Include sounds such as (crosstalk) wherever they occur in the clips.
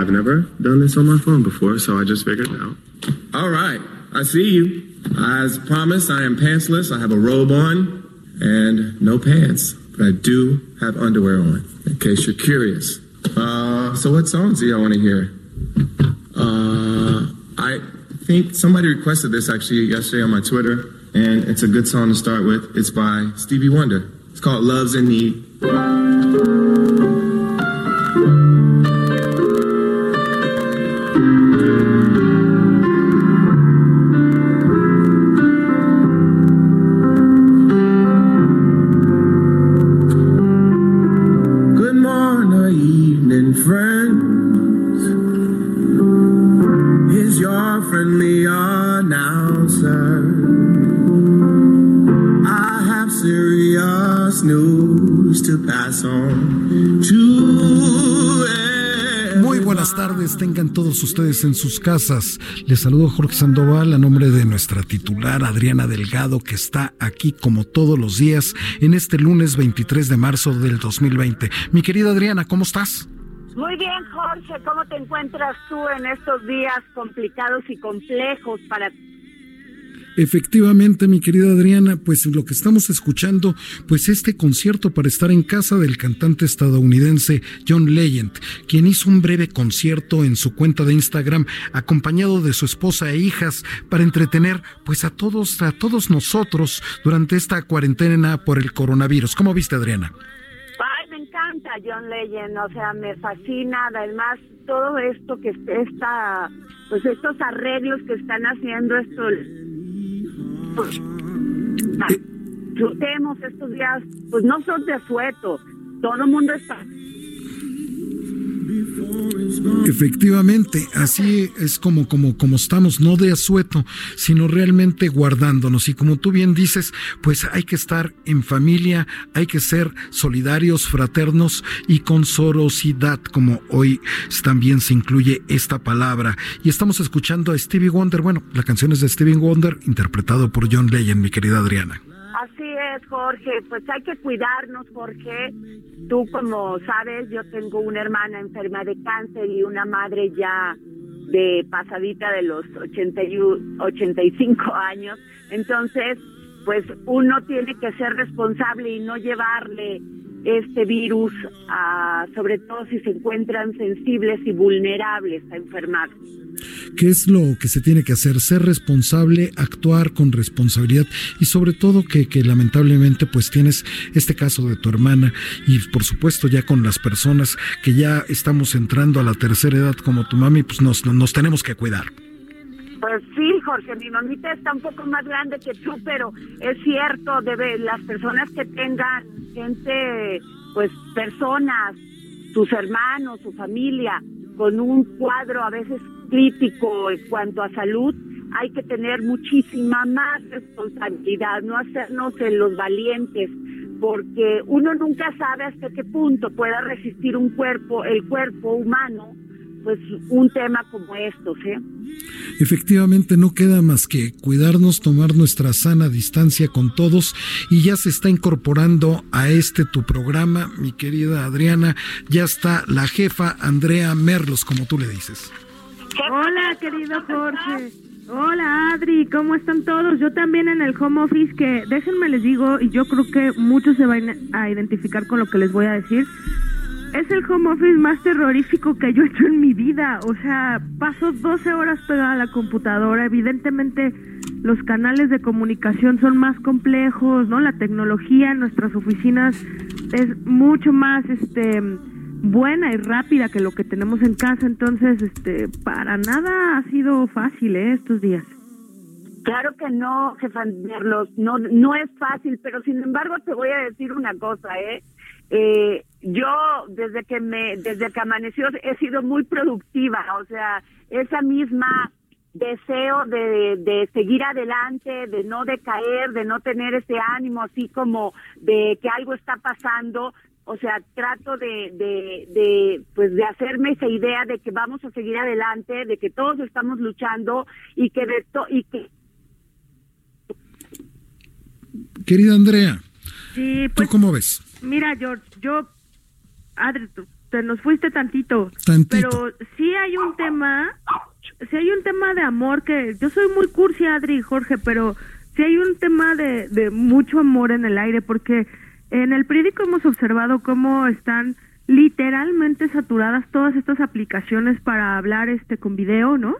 I've never done this on my phone before, so I just figured it out. All right, I see you. As promised, I am pantsless. I have a robe on and no pants, but I do have underwear on, in case you're curious. Uh, so what songs do y'all want to hear? Uh, I think somebody requested this actually yesterday on my Twitter, and it's a good song to start with. It's by Stevie Wonder. It's called Love's in Need. Buenas tardes, tengan todos ustedes en sus casas. Les saludo Jorge Sandoval a nombre de nuestra titular Adriana Delgado, que está aquí como todos los días en este lunes 23 de marzo del 2020. Mi querida Adriana, ¿cómo estás? Muy bien, Jorge, ¿cómo te encuentras tú en estos días complicados y complejos para Efectivamente, mi querida Adriana, pues lo que estamos escuchando, pues este concierto para estar en casa del cantante estadounidense John Legend, quien hizo un breve concierto en su cuenta de Instagram acompañado de su esposa e hijas para entretener pues a todos a todos nosotros durante esta cuarentena por el coronavirus. ¿Cómo viste, Adriana? Ay, me encanta John Legend, o sea, me fascina, además todo esto que está, pues estos arreglos que están haciendo esto, pues, ah, estos días, pues no son de asueto, todo el mundo está Efectivamente, así es como, como, como estamos, no de asueto, sino realmente guardándonos. Y como tú bien dices, pues hay que estar en familia, hay que ser solidarios, fraternos y con sorosidad, como hoy también se incluye esta palabra. Y estamos escuchando a Stevie Wonder, bueno, la canción es de Stevie Wonder, interpretado por John Legend, mi querida Adriana. Jorge. Pues hay que cuidarnos, Jorge. Tú, como sabes, yo tengo una hermana enferma de cáncer y una madre ya de pasadita de los 80 y 85 años. Entonces, pues uno tiene que ser responsable y no llevarle este virus, a, sobre todo si se encuentran sensibles y vulnerables a enfermarse. ¿Qué es lo que se tiene que hacer? Ser responsable, actuar con responsabilidad y sobre todo que, que, lamentablemente pues tienes este caso de tu hermana y por supuesto ya con las personas que ya estamos entrando a la tercera edad como tu mami pues nos, nos tenemos que cuidar. Pues sí, Jorge, mi mamita está un poco más grande que tú, pero es cierto, debe las personas que tengan gente, pues personas, sus hermanos, su familia, con un cuadro a veces crítico en cuanto a salud, hay que tener muchísima más responsabilidad, no hacernos en los valientes, porque uno nunca sabe hasta qué punto pueda resistir un cuerpo, el cuerpo humano, pues un tema como estos, ¿eh? Efectivamente, no queda más que cuidarnos, tomar nuestra sana distancia con todos y ya se está incorporando a este tu programa, mi querida Adriana, ya está la jefa Andrea Merlos, como tú le dices. Hola, querido Jorge. Hola Adri, ¿cómo están todos? Yo también en el home office que déjenme les digo y yo creo que muchos se van a identificar con lo que les voy a decir. Es el home office más terrorífico que yo he hecho en mi vida. O sea, paso 12 horas pegada a la computadora. Evidentemente los canales de comunicación son más complejos, ¿no? La tecnología en nuestras oficinas es mucho más este buena y rápida que lo que tenemos en casa, entonces este para nada ha sido fácil ¿eh? estos días. Claro que no, jefa no no es fácil, pero sin embargo te voy a decir una cosa, ¿eh? Eh, yo desde que me desde que amaneció he sido muy productiva, o sea, esa misma deseo de, de seguir adelante, de no decaer, de no tener ese ánimo así como de que algo está pasando, o sea, trato de, de, de, pues de hacerme esa idea de que vamos a seguir adelante, de que todos estamos luchando y que de to y que Querida Andrea, sí, pues, ¿tú cómo ves? Mira, George, yo, Adri, te nos fuiste tantito, tantito, pero sí hay un tema, sí hay un tema de amor que yo soy muy cursi, Adri, Jorge, pero sí hay un tema de, de mucho amor en el aire porque en el periódico hemos observado cómo están literalmente saturadas todas estas aplicaciones para hablar este con video, ¿no?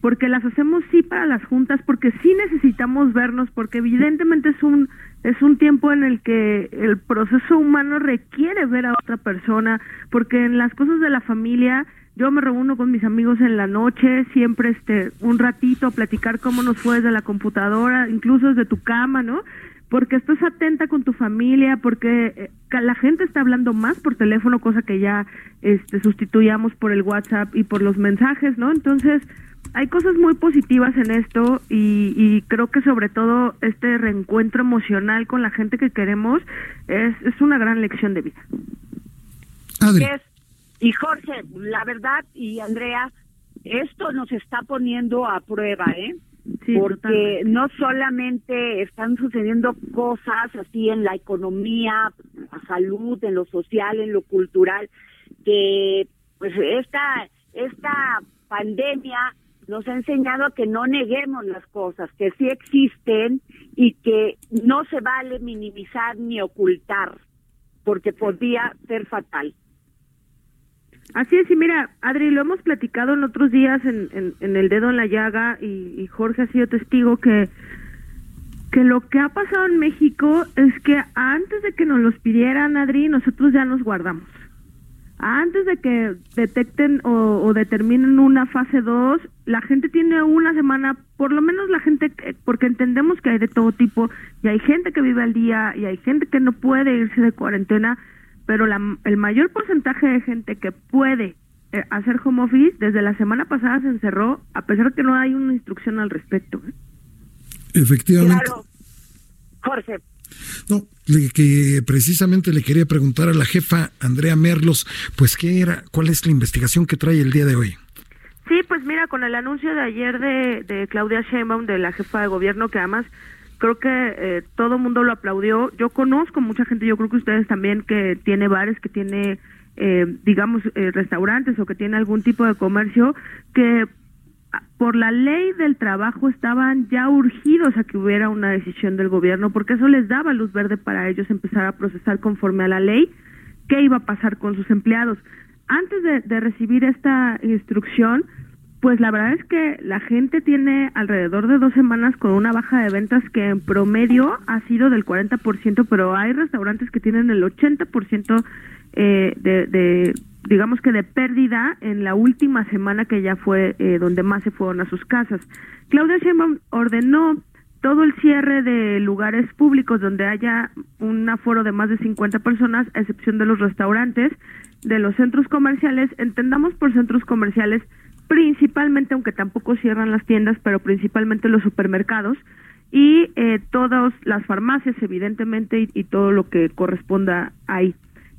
Porque las hacemos sí para las juntas, porque sí necesitamos vernos, porque evidentemente es un es un tiempo en el que el proceso humano requiere ver a otra persona, porque en las cosas de la familia yo me reúno con mis amigos en la noche, siempre este un ratito a platicar cómo nos fue desde la computadora, incluso desde tu cama, ¿no? porque estás atenta con tu familia, porque eh, la gente está hablando más por teléfono, cosa que ya este, sustituyamos por el WhatsApp y por los mensajes, ¿no? Entonces, hay cosas muy positivas en esto y, creo que sobre todo este reencuentro emocional con la gente que queremos es, es una gran lección de vida. Y Jorge, la verdad, y Andrea, esto nos está poniendo a prueba, ¿eh? porque no solamente están sucediendo cosas así en la economía, la salud, en lo social, en lo cultural, que pues esta esta pandemia nos ha enseñado que no neguemos las cosas, que sí existen y que no se vale minimizar ni ocultar, porque podría ser fatal. Así es, y mira, Adri, lo hemos platicado en otros días en, El Dedo en la Llaga y, Jorge ha sido testigo que, que lo que ha pasado en México es que antes de que nos los pidieran, Adri, nosotros ya nos guardamos. Antes de que detecten o, o determinen una fase 2, la gente tiene una semana, por lo menos la gente, porque entendemos que hay de todo tipo, y hay gente que vive al día, y hay gente que no puede irse de cuarentena, pero la, el mayor porcentaje de gente que puede eh, hacer home office desde la semana pasada se encerró, a pesar de que no hay una instrucción al respecto. ¿eh? Efectivamente. Claro. Jorge. No, que precisamente le quería preguntar a la jefa Andrea Merlos, pues qué era, cuál es la investigación que trae el día de hoy. Sí, pues mira, con el anuncio de ayer de, de Claudia Sheinbaum, de la jefa de gobierno, que además creo que eh, todo el mundo lo aplaudió. Yo conozco mucha gente, yo creo que ustedes también, que tiene bares, que tiene, eh, digamos, eh, restaurantes o que tiene algún tipo de comercio, que por la ley del trabajo estaban ya urgidos a que hubiera una decisión del gobierno, porque eso les daba luz verde para ellos empezar a procesar conforme a la ley qué iba a pasar con sus empleados. Antes de, de recibir esta instrucción, pues la verdad es que la gente tiene alrededor de dos semanas con una baja de ventas que en promedio ha sido del 40%, pero hay restaurantes que tienen el 80% eh, de, de, digamos que de pérdida en la última semana que ya fue eh, donde más se fueron a sus casas. Claudia Sheinbaum ordenó todo el cierre de lugares públicos donde haya un aforo de más de 50 personas, a excepción de los restaurantes, de los centros comerciales. Entendamos por centros comerciales principalmente, aunque tampoco cierran las tiendas, pero principalmente los supermercados y eh, todas las farmacias, evidentemente, y, todo lo que corresponda ahí.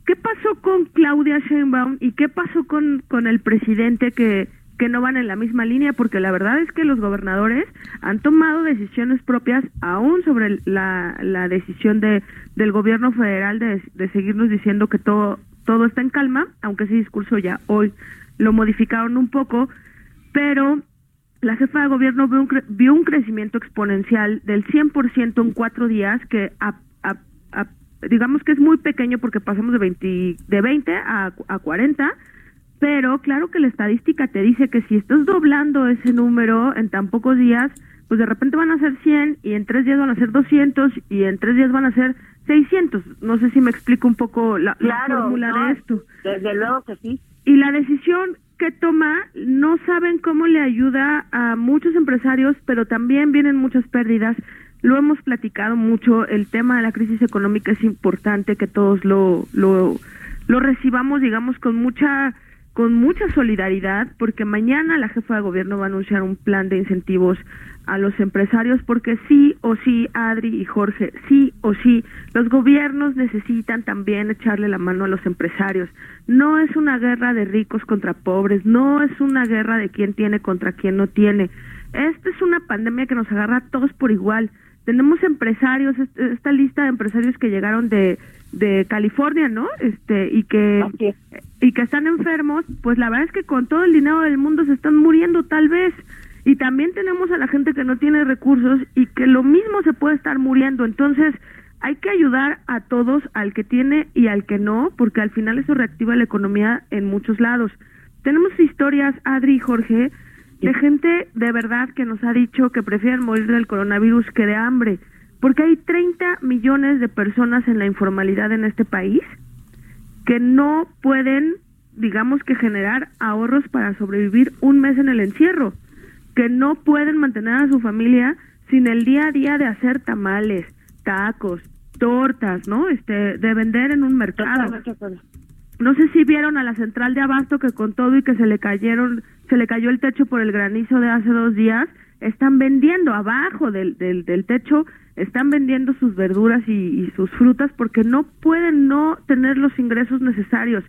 ¿Qué pasó con Claudia Sheinbaum y qué pasó con, con el presidente que, que no van en la misma línea? Porque la verdad es que los gobernadores han tomado decisiones propias aún sobre la, la decisión de, del gobierno federal de, de seguirnos diciendo que todo, todo está en calma, aunque ese discurso ya hoy lo modificaron un poco, pero la jefa de gobierno vio un, vio un crecimiento exponencial del 100% en cuatro días que digamos que es muy pequeño porque pasamos de 20, de 20 a, a 40, pero claro que la estadística te dice que si estás doblando ese número en tan pocos días, pues de repente van a ser 100 y en tres días van a ser 200 y en tres días van a ser 600. No sé si me explico un poco la, fórmula de esto. Desde luego que sí. Y la decisión que toma no saben cómo le ayuda a muchos empresarios, pero también vienen muchas pérdidas. Lo hemos platicado mucho, el tema de la crisis económica es importante que todos lo, lo, lo recibamos, digamos, con mucha con mucha solidaridad, porque mañana la jefa de gobierno va a anunciar un plan de incentivos a los empresarios, porque sí o sí, Adri y Jorge, sí o sí, los gobiernos necesitan también echarle la mano a los empresarios. No es una guerra de ricos contra pobres, no es una guerra de quién tiene contra quién no tiene. Esta es una pandemia que nos agarra a todos por igual. Tenemos empresarios, esta lista de empresarios que llegaron de de California, ¿no? Este y que y que están enfermos, pues la verdad es que con todo el dinero del mundo se están muriendo tal vez. Y también tenemos a la gente que no tiene recursos y que lo mismo se puede estar muriendo. Entonces, hay que ayudar a todos, al que tiene y al que no, porque al final eso reactiva la economía en muchos lados. Tenemos historias, Adri y Jorge, de gente de verdad que nos ha dicho que prefieren morir del coronavirus que de hambre porque hay 30 millones de personas en la informalidad en este país que no pueden, digamos que generar ahorros para sobrevivir un mes en el encierro, que no pueden mantener a su familia sin el día a día de hacer tamales, tacos, tortas, ¿no? Este, de vender en un mercado. No sé si vieron a la central de abasto que con todo y que se le cayeron, se le cayó el techo por el granizo de hace dos días, están vendiendo abajo del, del, del techo están vendiendo sus verduras y, sus frutas porque no pueden no tener los ingresos necesarios.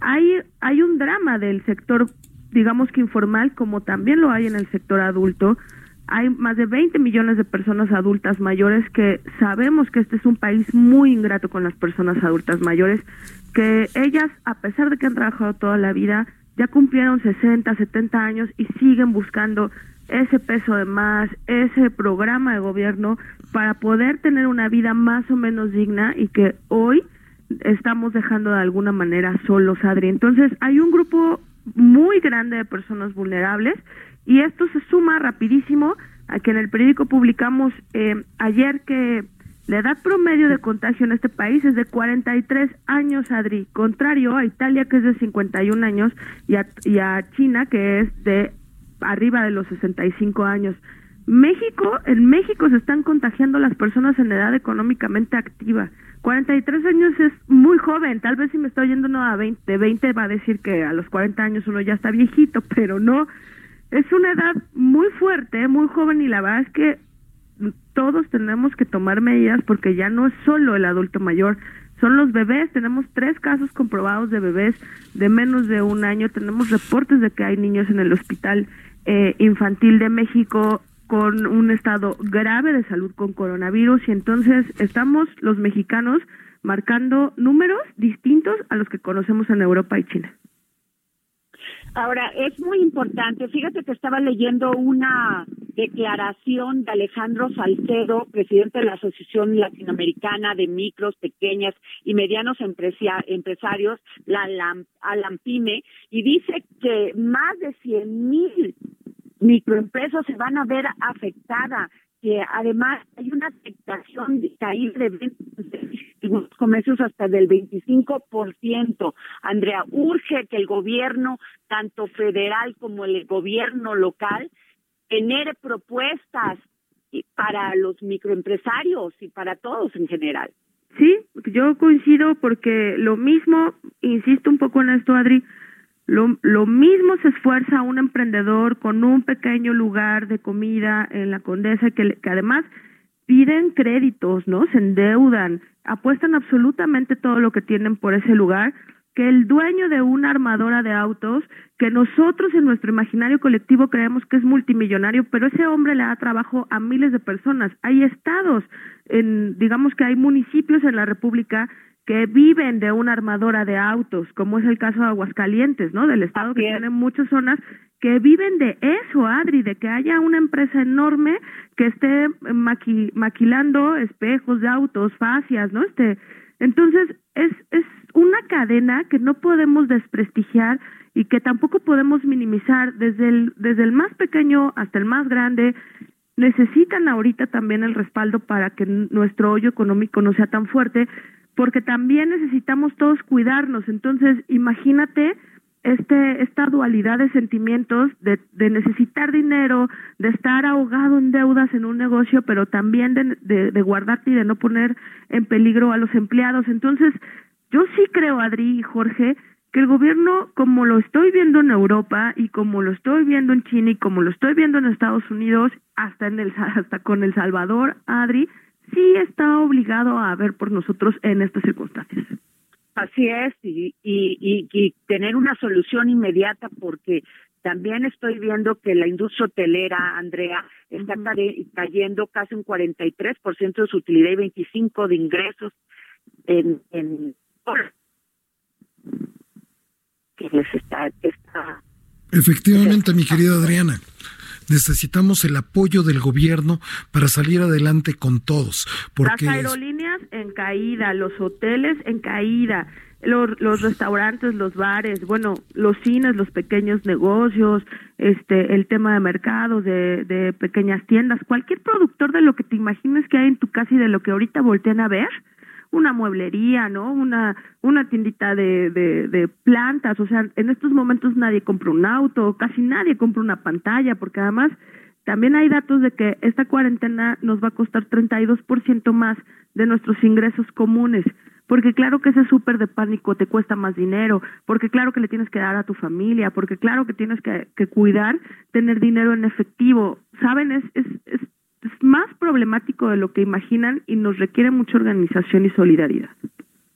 Hay, hay un drama del sector, digamos que informal, como también lo hay en el sector adulto. Hay más de 20 millones de personas adultas mayores que sabemos que este es un país muy ingrato con las personas adultas mayores, que ellas, a pesar de que han trabajado toda la vida, ya cumplieron 60, 70 años y siguen buscando ese peso de más, ese programa de gobierno para poder tener una vida más o menos digna y que hoy estamos dejando de alguna manera solos, Adri. Entonces, hay un grupo muy grande de personas vulnerables y esto se suma rapidísimo a que en el periódico publicamos eh, ayer que la edad promedio de contagio en este país es de 43 años, Adri, contrario a Italia que es de 51 años y a, y a China que es de arriba de los 65 años. México, en México se están contagiando las personas en edad económicamente activa. 43 años es muy joven, tal vez si me estoy yendo no a 20, de 20 va a decir que a los 40 años uno ya está viejito, (laughs) pero no, es una edad muy fuerte, muy joven y la verdad es que todos tenemos que tomar medidas porque ya no es solo el adulto mayor, son los bebés. Tenemos tres casos comprobados de bebés de menos de un año. Tenemos reportes de que hay niños en el hospital eh, infantil de México con un estado grave de salud con coronavirus y entonces estamos los mexicanos marcando números distintos a los que conocemos en Europa y China. Ahora, es muy importante, fíjate que estaba leyendo una declaración de Alejandro Salcedo, presidente de la Asociación Latinoamericana de Micros, Pequeñas y Medianos Empresarios, la Alampime, y dice que más de 100 mil microempresas se van a ver afectadas que además hay una afectación de caída de de comercios hasta del 25%. Andrea, urge que el gobierno, tanto federal como el gobierno local, genere propuestas para los microempresarios y para todos en general. Sí, yo coincido porque lo mismo, insisto un poco en esto, Adri, lo, lo mismo se esfuerza un emprendedor con un pequeño lugar de comida en la Condesa que, que además piden créditos, ¿no? Se endeudan, apuestan absolutamente todo lo que tienen por ese lugar, que el dueño de una armadora de autos, que nosotros en nuestro imaginario colectivo creemos que es multimillonario, pero ese hombre le da trabajo a miles de personas. Hay estados, en, digamos que hay municipios en la República que viven de una armadora de autos, como es el caso de Aguascalientes, ¿no? Del estado que tiene muchas zonas que viven de eso, Adri, de que haya una empresa enorme que esté maquilando espejos de autos, fascias, ¿no? Este, entonces es es una cadena que no podemos desprestigiar y que tampoco podemos minimizar desde el desde el más pequeño hasta el más grande necesitan ahorita también el respaldo para que nuestro hoyo económico no sea tan fuerte porque también necesitamos todos cuidarnos. Entonces, imagínate este esta dualidad de sentimientos de, de necesitar dinero, de estar ahogado en deudas en un negocio, pero también de, de, guardarte y de no poner en peligro a los empleados. Entonces, yo sí creo, Adri y Jorge, que el gobierno, como lo estoy viendo en Europa y como lo estoy viendo en China y como lo estoy viendo en Estados Unidos, hasta en el (laughs) hasta con El Salvador, Adri, sí está obligado a ver por nosotros en estas circunstancias. Así es, y, y, y, tener una solución inmediata porque también estoy viendo que la industria hotelera, Andrea, está cayendo casi un 43% de su utilidad y 25% de ingresos en, en que les está, está Efectivamente, mi querida Adriana necesitamos el apoyo del gobierno para salir adelante con todos. Porque Las aerolíneas en caída, los hoteles en caída, los, los restaurantes, los bares, bueno, los cines, los pequeños negocios, este, el tema de mercados, de, de pequeñas tiendas, cualquier productor de lo que te imagines que hay en tu casa y de lo que ahorita voltean a ver, una mueblería, ¿no? Una, una tiendita de, de, de, plantas, o sea, en estos momentos nadie compra un auto, casi nadie compra una pantalla, porque además también hay datos de que esta cuarentena nos va a costar 32% más de nuestros ingresos comunes, porque claro que ese súper de pánico te cuesta más dinero, porque claro que le tienes que dar a tu familia, porque claro que tienes que, que cuidar tener dinero en efectivo, ¿saben? Es, es, es es más problemático de lo que imaginan y nos requiere mucha organización y solidaridad.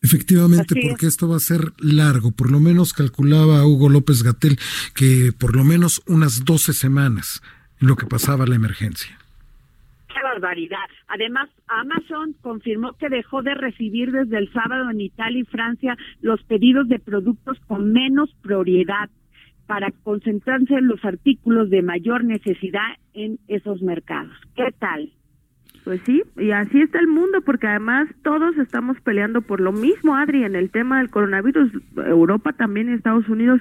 Efectivamente, porque esto va a ser largo. Por lo menos calculaba Hugo López Gatel que por lo menos unas 12 semanas en lo que pasaba la emergencia. Qué barbaridad. Además, Amazon confirmó que dejó de recibir desde el sábado en Italia y Francia los pedidos de productos con menos prioridad para concentrarse en los artículos de mayor necesidad en esos mercados. ¿Qué tal? Pues sí, y así está el mundo, porque además todos estamos peleando por lo mismo, Adri, en el tema del coronavirus, Europa también y Estados Unidos,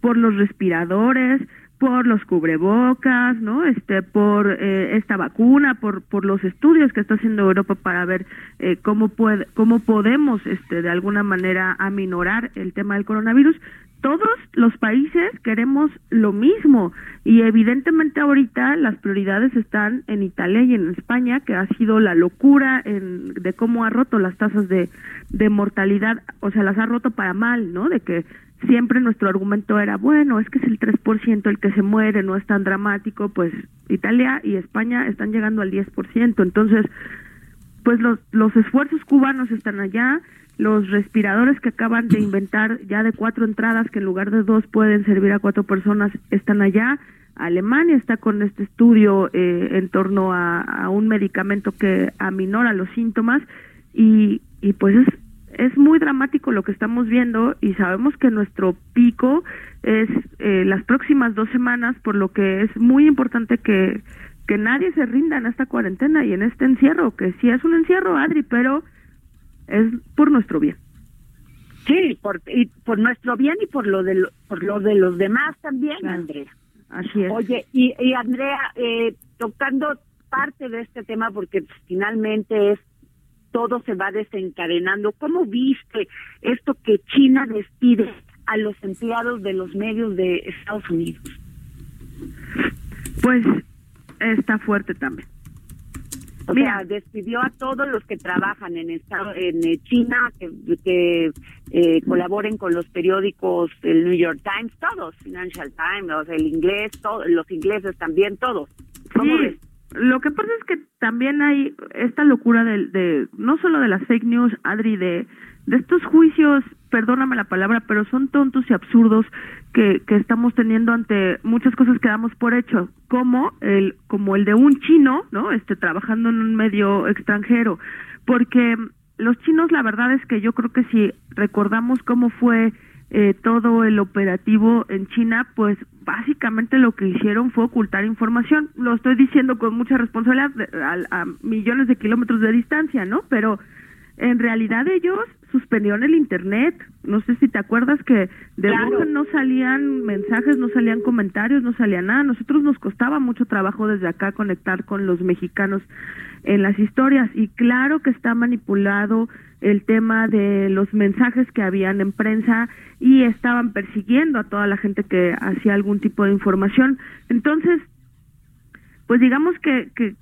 por los respiradores, por los cubrebocas, ¿no? Este, por eh, esta vacuna, por por los estudios que está haciendo Europa para ver eh, cómo puede, cómo podemos, este, de alguna manera aminorar el tema del coronavirus todos los países queremos lo mismo y evidentemente ahorita las prioridades están en Italia y en España, que ha sido la locura en, de cómo ha roto las tasas de, de mortalidad, o sea, las ha roto para mal, ¿no? De que siempre nuestro argumento era, bueno, es que es el 3% el que se muere, no es tan dramático, pues Italia y España están llegando al 10%, entonces, pues los, los esfuerzos cubanos están allá, los respiradores que acaban de inventar ya de cuatro entradas que en lugar de dos pueden servir a cuatro personas están allá. Alemania está con este estudio eh, en torno a, un medicamento que aminora los síntomas y, y pues es, es muy dramático lo que estamos viendo y sabemos que nuestro pico es eh, las próximas dos semanas, por lo que es muy importante que, que nadie se rinda en esta cuarentena y en este encierro, que sí es un encierro, Adri, pero es por nuestro bien. Sí, por, y por nuestro bien y por lo de, por lo de los demás también, Andrea. Así es. Oye, y, y Andrea, eh, tocando parte de este tema, porque finalmente es todo se va desencadenando. ¿Cómo viste esto que China despide a los empleados de los medios de Estados Unidos? Pues está fuerte también. O sea, despidió a todos los que trabajan en en eh, China, que, eh, colaboren con los periódicos, el New York Times, todos, Financial Times, el inglés, todos, los ingleses también, todos. sí. Lo que pasa es que también hay esta locura de, de no solo de las fake news, Adri, de, de estos juicios, perdóname la palabra, pero son tontos y absurdos que, que estamos teniendo ante muchas cosas que damos por hecho, como el, como el de un chino, ¿no? Este, trabajando en un medio extranjero, porque los chinos, la verdad es que yo creo que si recordamos cómo fue eh, todo el operativo en China, pues básicamente lo que hicieron fue ocultar información. Lo estoy diciendo con mucha responsabilidad a, millones de kilómetros de distancia, ¿no? Pero en realidad ellos suspendieron el internet. No sé si te acuerdas que de no salían mensajes, no salían comentarios, no salía nada. Nosotros nos costaba mucho trabajo desde acá conectar con los mexicanos en las historias y claro que está manipulado el tema de los mensajes que habían en prensa y estaban persiguiendo a toda la gente que hacía algún tipo de información. Entonces, pues digamos que, que,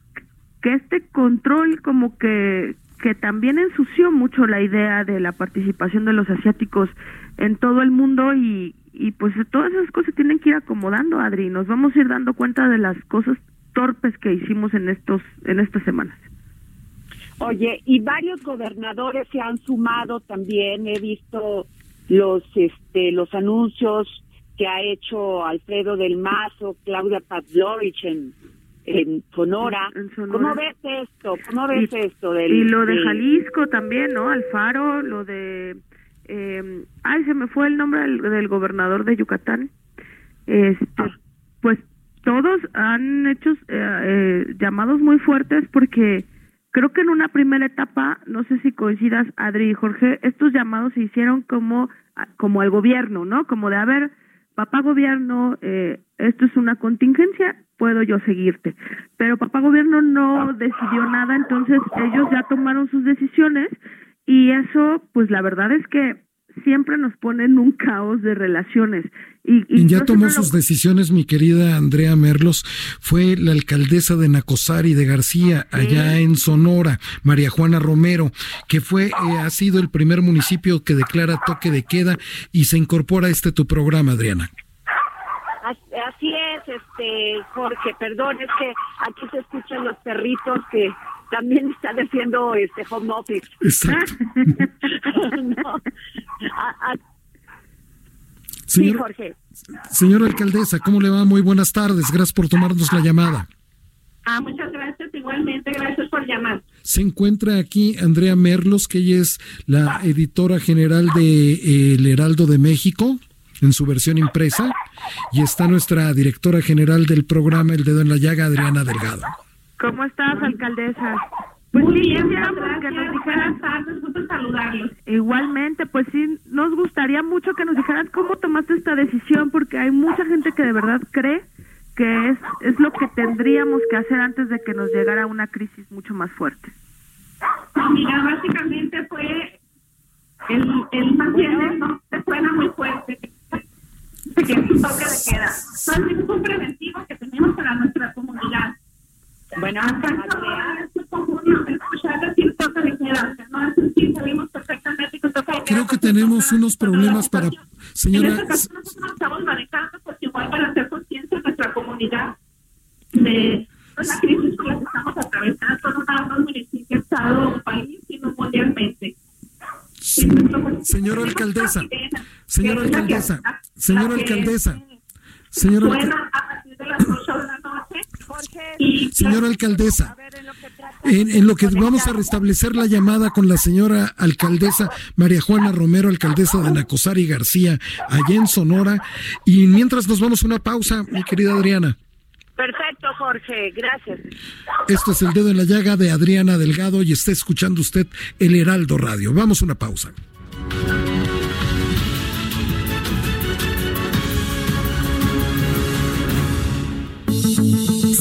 que este control como que, que también ensució mucho la idea de la participación de los asiáticos en todo el mundo y, y pues todas esas cosas tienen que ir acomodando, Adri. Nos vamos a ir dando cuenta de las cosas torpes que hicimos en estos en estas semanas. Oye, y varios gobernadores se han sumado también. He visto los este los anuncios que ha hecho Alfredo del Mazo, Claudia Pavlovich en, en Sonora. ¿Cómo ves esto? ¿Cómo ves esto? Del, y lo de, Jalisco también, ¿no? Alfaro, lo de... Eh, ay, se me fue el nombre del, gobernador de Yucatán. Este, ah. Pues todos han hecho eh, eh, llamados muy fuertes porque creo que en una primera etapa, no sé si coincidas, Adri y Jorge, estos llamados se hicieron como, como al gobierno, ¿no? Como de, a ver, papá gobierno, eh, esto es una contingencia, puedo yo seguirte. Pero papá gobierno no decidió nada, entonces ellos ya tomaron sus decisiones y eso, pues la verdad es que siempre nos ponen un caos de relaciones. Y, ya tomó sus decisiones, mi querida Andrea Merlos, fue la alcaldesa de Nacosari de García, allá en Sonora, María Juana Romero, que fue, eh, ha sido el primer municipio que declara toque de queda y se incorpora a este tu programa, Adriana. Así es, este Jorge, perdón, es que aquí se escuchan los perritos que también (laughs) están haciendo este home office. Exacto. (laughs) sí, Jorge. Señora alcaldesa, ¿cómo le va? Muy buenas tardes. Gracias por tomarnos la llamada. Ah, muchas gracias. Igualmente, gracias por llamar. Se encuentra aquí Andrea Merlos, que ella es la editora general de eh, El Heraldo de México en su versión impresa, y está nuestra directora general del programa El Dedo en la Llaga, Adriana Delgado. ¿Cómo estás, alcaldesa? Pues sí, bien, que nos dijeran gusto saludarlos. Igualmente, pues sí, nos gustaría mucho que nos dijeran cómo tomaste esta decisión, porque hay mucha gente que de verdad cree que es, es lo que tendríamos que hacer antes de que nos llegara una crisis mucho más fuerte. mira, básicamente fue el, el no se suena muy fuerte, que es un toque de queda. Entonces es un preventivo que tenemos para nuestra comunidad bueno, Creo que tenemos unos problemas para... Señora... En este caso nosotros estamos manejando, pues igual para hacer conciencia en nuestra comunidad de la crisis por la que estamos atravesando, no nada más municipio, estado o país, sino mundialmente. Señora alcaldesa, señora alcaldesa, señora alcaldesa, señora alcaldesa. Señora alcaldesa, en, lo que vamos a restablecer la llamada con la señora alcaldesa María Juana Romero, alcaldesa de Nacosari García, allá en Sonora. Y mientras nos vamos a una pausa, mi querida Adriana. Perfecto, Jorge, gracias. Esto es el dedo en la llaga de Adriana Delgado y está escuchando usted el Heraldo Radio. Vamos a una pausa.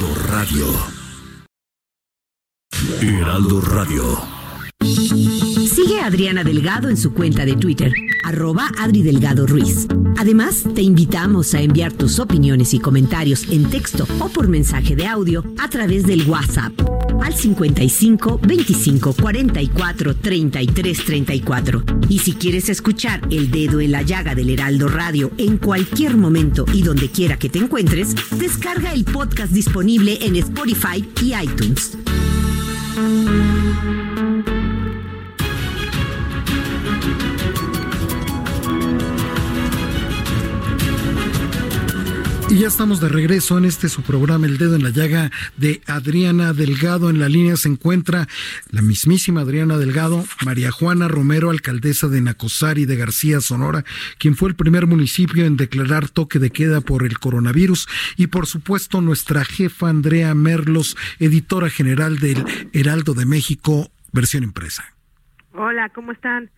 Heraldo Radio. Heraldo Radio. Sigue a Adriana Delgado en su cuenta de Twitter, arroba Adri Delgado Ruiz. Además, te invitamos a enviar tus opiniones y comentarios en texto o por mensaje de audio a través del WhatsApp al 55 25 44 33 34. Y si quieres escuchar El Dedo en la Llaga del Heraldo Radio en cualquier momento y donde quiera que te encuentres, descarga el podcast disponible en Spotify y iTunes. Ya estamos de regreso en este su programa El Dedo en la Llaga de Adriana Delgado. En la línea se encuentra la mismísima Adriana Delgado, María Juana Romero, alcaldesa de Nacosari de García, Sonora, quien fue el primer municipio en declarar toque de queda por el coronavirus. Y por supuesto nuestra jefa Andrea Merlos, editora general del Heraldo de México, versión impresa. Hola, ¿cómo están?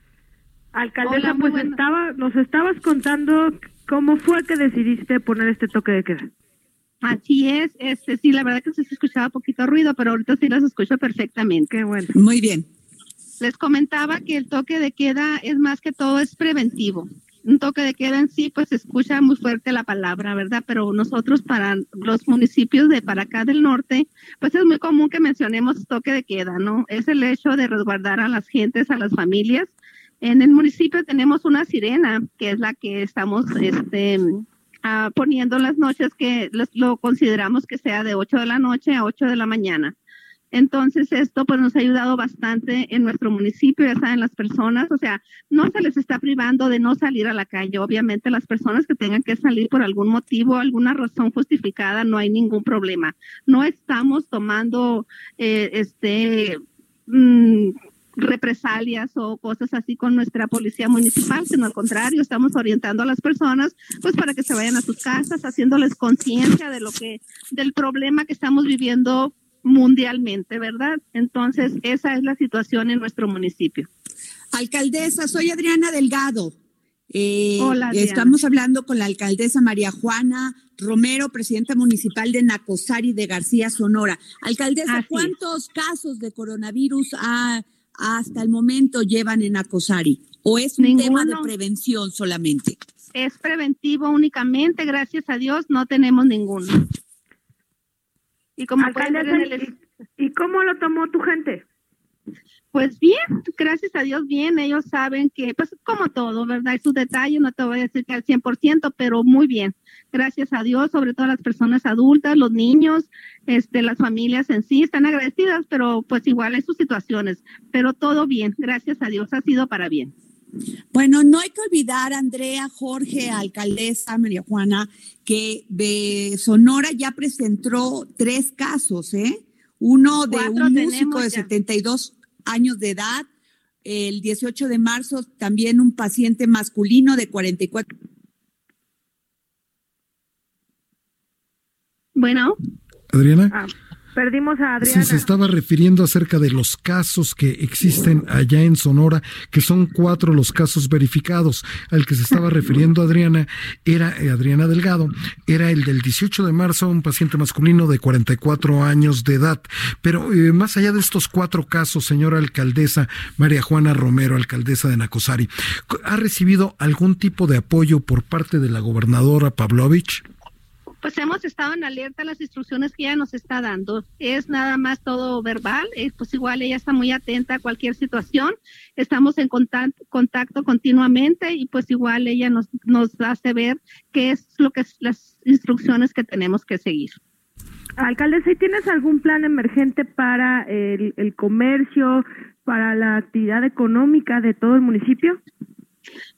Alcaldesa, pues estaba, nos estabas contando ¿Cómo fue que decidiste poner este toque de queda? Así es, este sí, la verdad que se escuchaba poquito ruido, pero ahorita sí las escucho perfectamente. Qué bueno. Muy bien. Les comentaba que el toque de queda es más que todo es preventivo. Un toque de queda en sí, pues se escucha muy fuerte la palabra, ¿verdad? Pero nosotros para los municipios de para acá del norte, pues es muy común que mencionemos toque de queda, ¿no? Es el hecho de resguardar a las gentes, a las familias, en el municipio tenemos una sirena, que es la que estamos este, ah, poniendo las noches, que lo consideramos que sea de 8 de la noche a 8 de la mañana. Entonces esto pues nos ha ayudado bastante en nuestro municipio, ya saben las personas, o sea, no se les está privando de no salir a la calle. Obviamente las personas que tengan que salir por algún motivo, alguna razón justificada, no hay ningún problema. No estamos tomando eh, este mm, represalias o cosas así con nuestra policía municipal, sino al contrario, estamos orientando a las personas pues para que se vayan a sus casas, haciéndoles conciencia de lo que del problema que estamos viviendo mundialmente, ¿verdad? Entonces, esa es la situación en nuestro municipio. Alcaldesa, soy Adriana Delgado. Eh, Hola, Estamos hablando con la alcaldesa María Juana Romero, presidenta municipal de Nacosari de García, Sonora. Alcaldesa, ¿cuántos casos de coronavirus ha hasta el momento llevan en Acosari? ¿O es un tema de prevención solamente? Es preventivo únicamente, gracias a Dios, no tenemos ninguno. Y como ¿Y cómo lo tomó tu gente? Pues bien, gracias a Dios bien, ellos saben que, pues como todo, ¿verdad? Sus detalles, no te voy a decir que al 100%, pero muy bien, gracias a Dios, sobre todo las personas adultas, los niños, este, las familias en sí están agradecidas, pero pues igual es sus situaciones, pero todo bien, gracias a Dios, ha sido para bien. Bueno, no hay que olvidar, Andrea, Jorge, alcaldesa, María Juana, que de Sonora ya presentó tres casos, ¿eh? Uno de un músico de 72 años de edad. El 18 de marzo también un paciente masculino de 44. Bueno. Adriana. Ah. Perdimos a Adriana. Sí, se estaba refiriendo acerca de los casos que existen allá en Sonora, que son cuatro los casos verificados. Al que se estaba (laughs) refiriendo Adriana era eh, Adriana Delgado, era el del 18 de marzo, un paciente masculino de 44 años de edad. Pero eh, más allá de estos cuatro casos, señora alcaldesa María Juana Romero, alcaldesa de Nacosari, ¿ha recibido algún tipo de apoyo por parte de la gobernadora Pavlovich? Pues hemos estado en alerta a las instrucciones que ella nos está dando. Es nada más todo verbal, eh, pues igual ella está muy atenta a cualquier situación. Estamos en contacto, contacto continuamente y pues igual ella nos, nos hace ver qué es lo que es las instrucciones que tenemos que seguir. Alcalde, ¿si tienes algún plan emergente para el comercio, para la actividad económica de todo el municipio?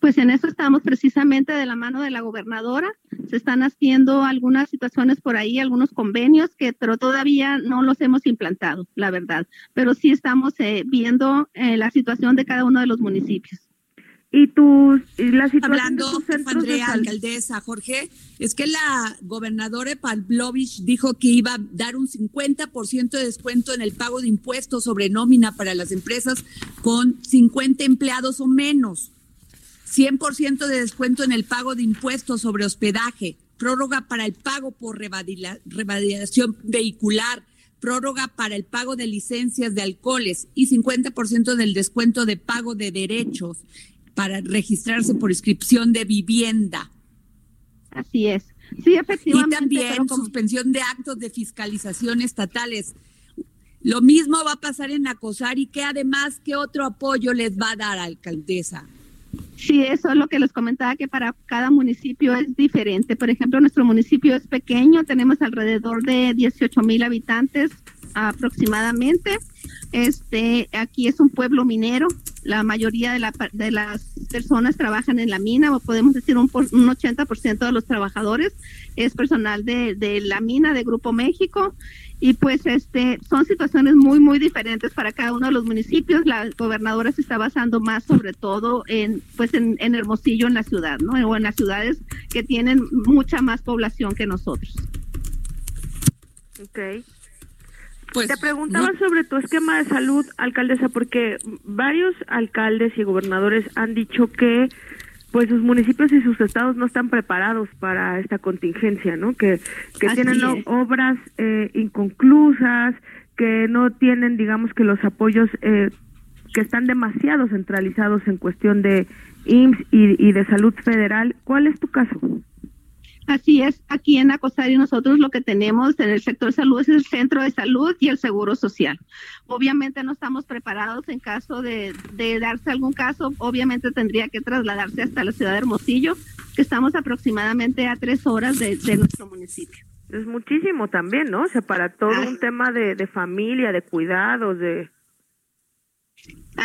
Pues en eso estamos precisamente de la mano de la gobernadora. Se están haciendo algunas situaciones por ahí, algunos convenios que, pero todavía no los hemos implantado, la verdad. Pero sí estamos eh, viendo eh, la situación de cada uno de los municipios. Y tú, la situación Hablando, Andrea, alcaldesa, Jorge, es que la gobernadora Pavlovich dijo que iba a dar un 50% de descuento en el pago de impuestos sobre nómina para las empresas con 50 empleados o menos. 100% de descuento en el pago de impuestos sobre hospedaje, prórroga para el pago por revalidación vehicular, prórroga para el pago de licencias de alcoholes y 50% del descuento de pago de derechos para registrarse por inscripción de vivienda. Así es. Sí, efectivamente. Y también suspensión de actos de fiscalización estatales Lo mismo va a pasar en Acosar y que además, ¿qué otro apoyo les va a dar, alcaldesa? Sí, eso es lo que les comentaba, que para cada municipio es diferente. Por ejemplo, nuestro municipio es pequeño, tenemos alrededor de 18 mil habitantes aproximadamente. Este, aquí es un pueblo minero, la mayoría de, la, de las personas trabajan en la mina, o podemos decir un, un 80% de los trabajadores es personal de, de la mina de Grupo México. Y pues este son situaciones muy muy diferentes para cada uno de los municipios. La gobernadora se está basando más sobre todo en pues en, en Hermosillo en la ciudad no o en las ciudades que tienen mucha más población que nosotros. Okay pues, Te preguntaba sobre tu esquema de salud, alcaldesa, porque varios alcaldes y gobernadores han dicho que pues sus municipios y sus estados no están preparados para esta contingencia, ¿no? Que, que tienen obras eh, inconclusas, que no tienen, digamos que los apoyos eh, que están demasiado centralizados en cuestión de IMSS y, y de salud federal. ¿Cuál es tu caso? Así es, aquí en Acosario nosotros lo que tenemos en el sector salud es el centro de salud y el seguro social. Obviamente no estamos preparados en caso de, darse algún caso, obviamente tendría que trasladarse hasta la ciudad de Hermosillo, que estamos aproximadamente a tres horas de, nuestro municipio. Es muchísimo también, ¿no? O sea, para todo un tema de, de familia, de cuidados, de...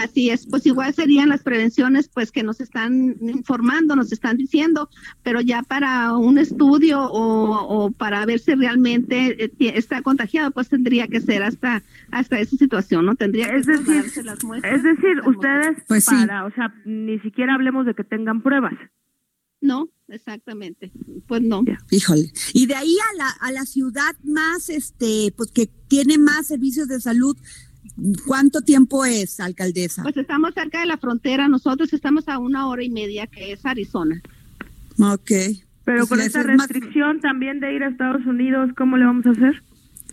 Así es, pues igual serían las prevenciones pues que nos están informando, nos están diciendo, pero ya para un estudio o, para ver si realmente eh, está contagiado, pues tendría que ser hasta hasta esa situación, ¿no? Tendría es que decir, las muestras. Es decir, ustedes pues para, o sea, ni siquiera hablemos de que tengan pruebas. No, exactamente. Pues no. Híjole. Y de ahí a la a la ciudad más este pues que tiene más servicios de salud ¿Cuánto tiempo es, alcaldesa? Pues estamos cerca de la frontera, nosotros estamos a una hora y media, que es Arizona. Ok. Pero pues con esta restricción también de ir a Estados Unidos, ¿cómo le vamos a hacer?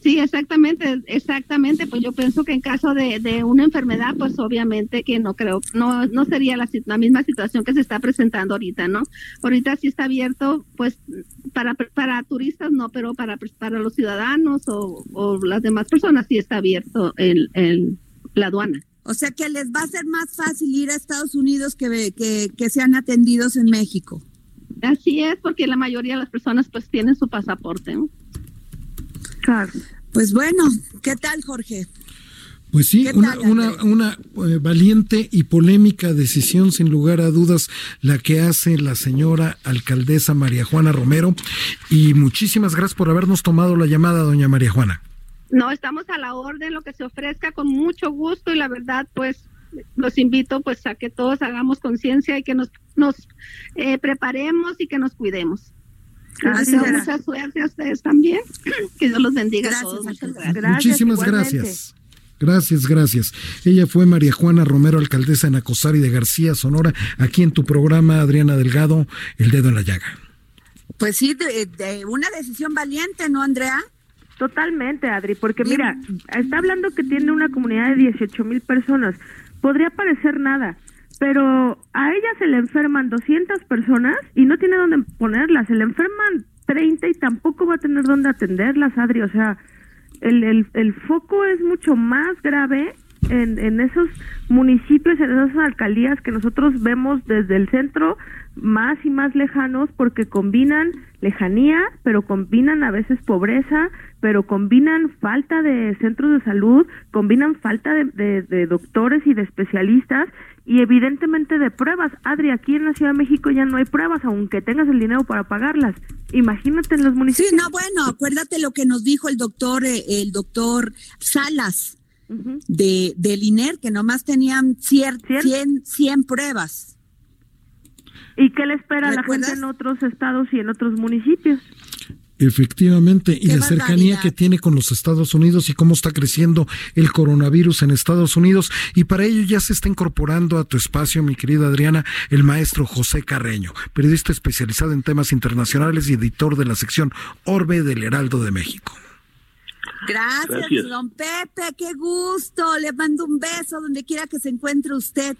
Sí, exactamente, exactamente. Pues yo pienso que en caso de, de una enfermedad, pues obviamente que no creo, no, no sería la, la, misma situación que se está presentando ahorita, ¿no? Ahorita sí está abierto, pues para, para turistas no, pero para, para los ciudadanos o, o las demás personas sí está abierto el, el, la aduana. O sea que les va a ser más fácil ir a Estados Unidos que, que, que sean atendidos en México. Así es, porque la mayoría de las personas pues tienen su pasaporte. ¿no? Claro. Pues bueno, ¿qué tal, Jorge? Pues sí, una, una, una eh, valiente y polémica decisión, sin lugar a dudas, la que hace la señora alcaldesa María Juana Romero. Y muchísimas gracias por habernos tomado la llamada, doña María Juana. No, estamos a la orden, lo que se ofrezca con mucho gusto y la verdad, pues los invito pues a que todos hagamos conciencia y que nos, nos eh, preparemos y que nos cuidemos. Gracias. Mucha suerte a ustedes también. Que Dios los bendiga a todos. Muchísimas gracias. Gracias, gracias. Ella fue María Juana Romero, alcaldesa en Acosari de García, Sonora, aquí en tu programa, Adriana Delgado, El Dedo en la Llaga. Pues sí, de, una decisión valiente, ¿no, Andrea? Totalmente, Adri, porque mira, está hablando que tiene una comunidad de 18 mil personas. Podría parecer nada, pero a ella se le enferman 200 personas y no tiene dónde ponerlas, se le enferman 30 y tampoco va a tener dónde atenderlas, Adri, o sea, el, el, el foco es mucho más grave en, en esos municipios, en esas alcaldías que nosotros vemos desde el centro más y más lejanos porque combinan lejanía, pero combinan a veces pobreza, pero combinan falta de centros de salud, combinan falta de, de, doctores y de especialistas y evidentemente de pruebas. Adri, aquí en la Ciudad de México ya no hay pruebas, aunque tengas el dinero para pagarlas. Imagínate en los municipios. Sí, no, bueno, acuérdate lo que nos dijo el doctor, eh, el doctor Salas de, del INER, que nomás tenían 100, 100 pruebas. ¿Y qué le espera a la gente en otros estados y en otros municipios? Efectivamente, y la cercanía que tiene con los Estados Unidos y cómo está creciendo el coronavirus en Estados Unidos. Y para ello ya se está incorporando a tu espacio, mi querida Adriana, el maestro José Carreño, periodista especializado en temas internacionales y editor de la sección Orbe del Heraldo de México. Gracias, don Pepe, qué gusto. Le mando un beso donde quiera que se encuentre usted.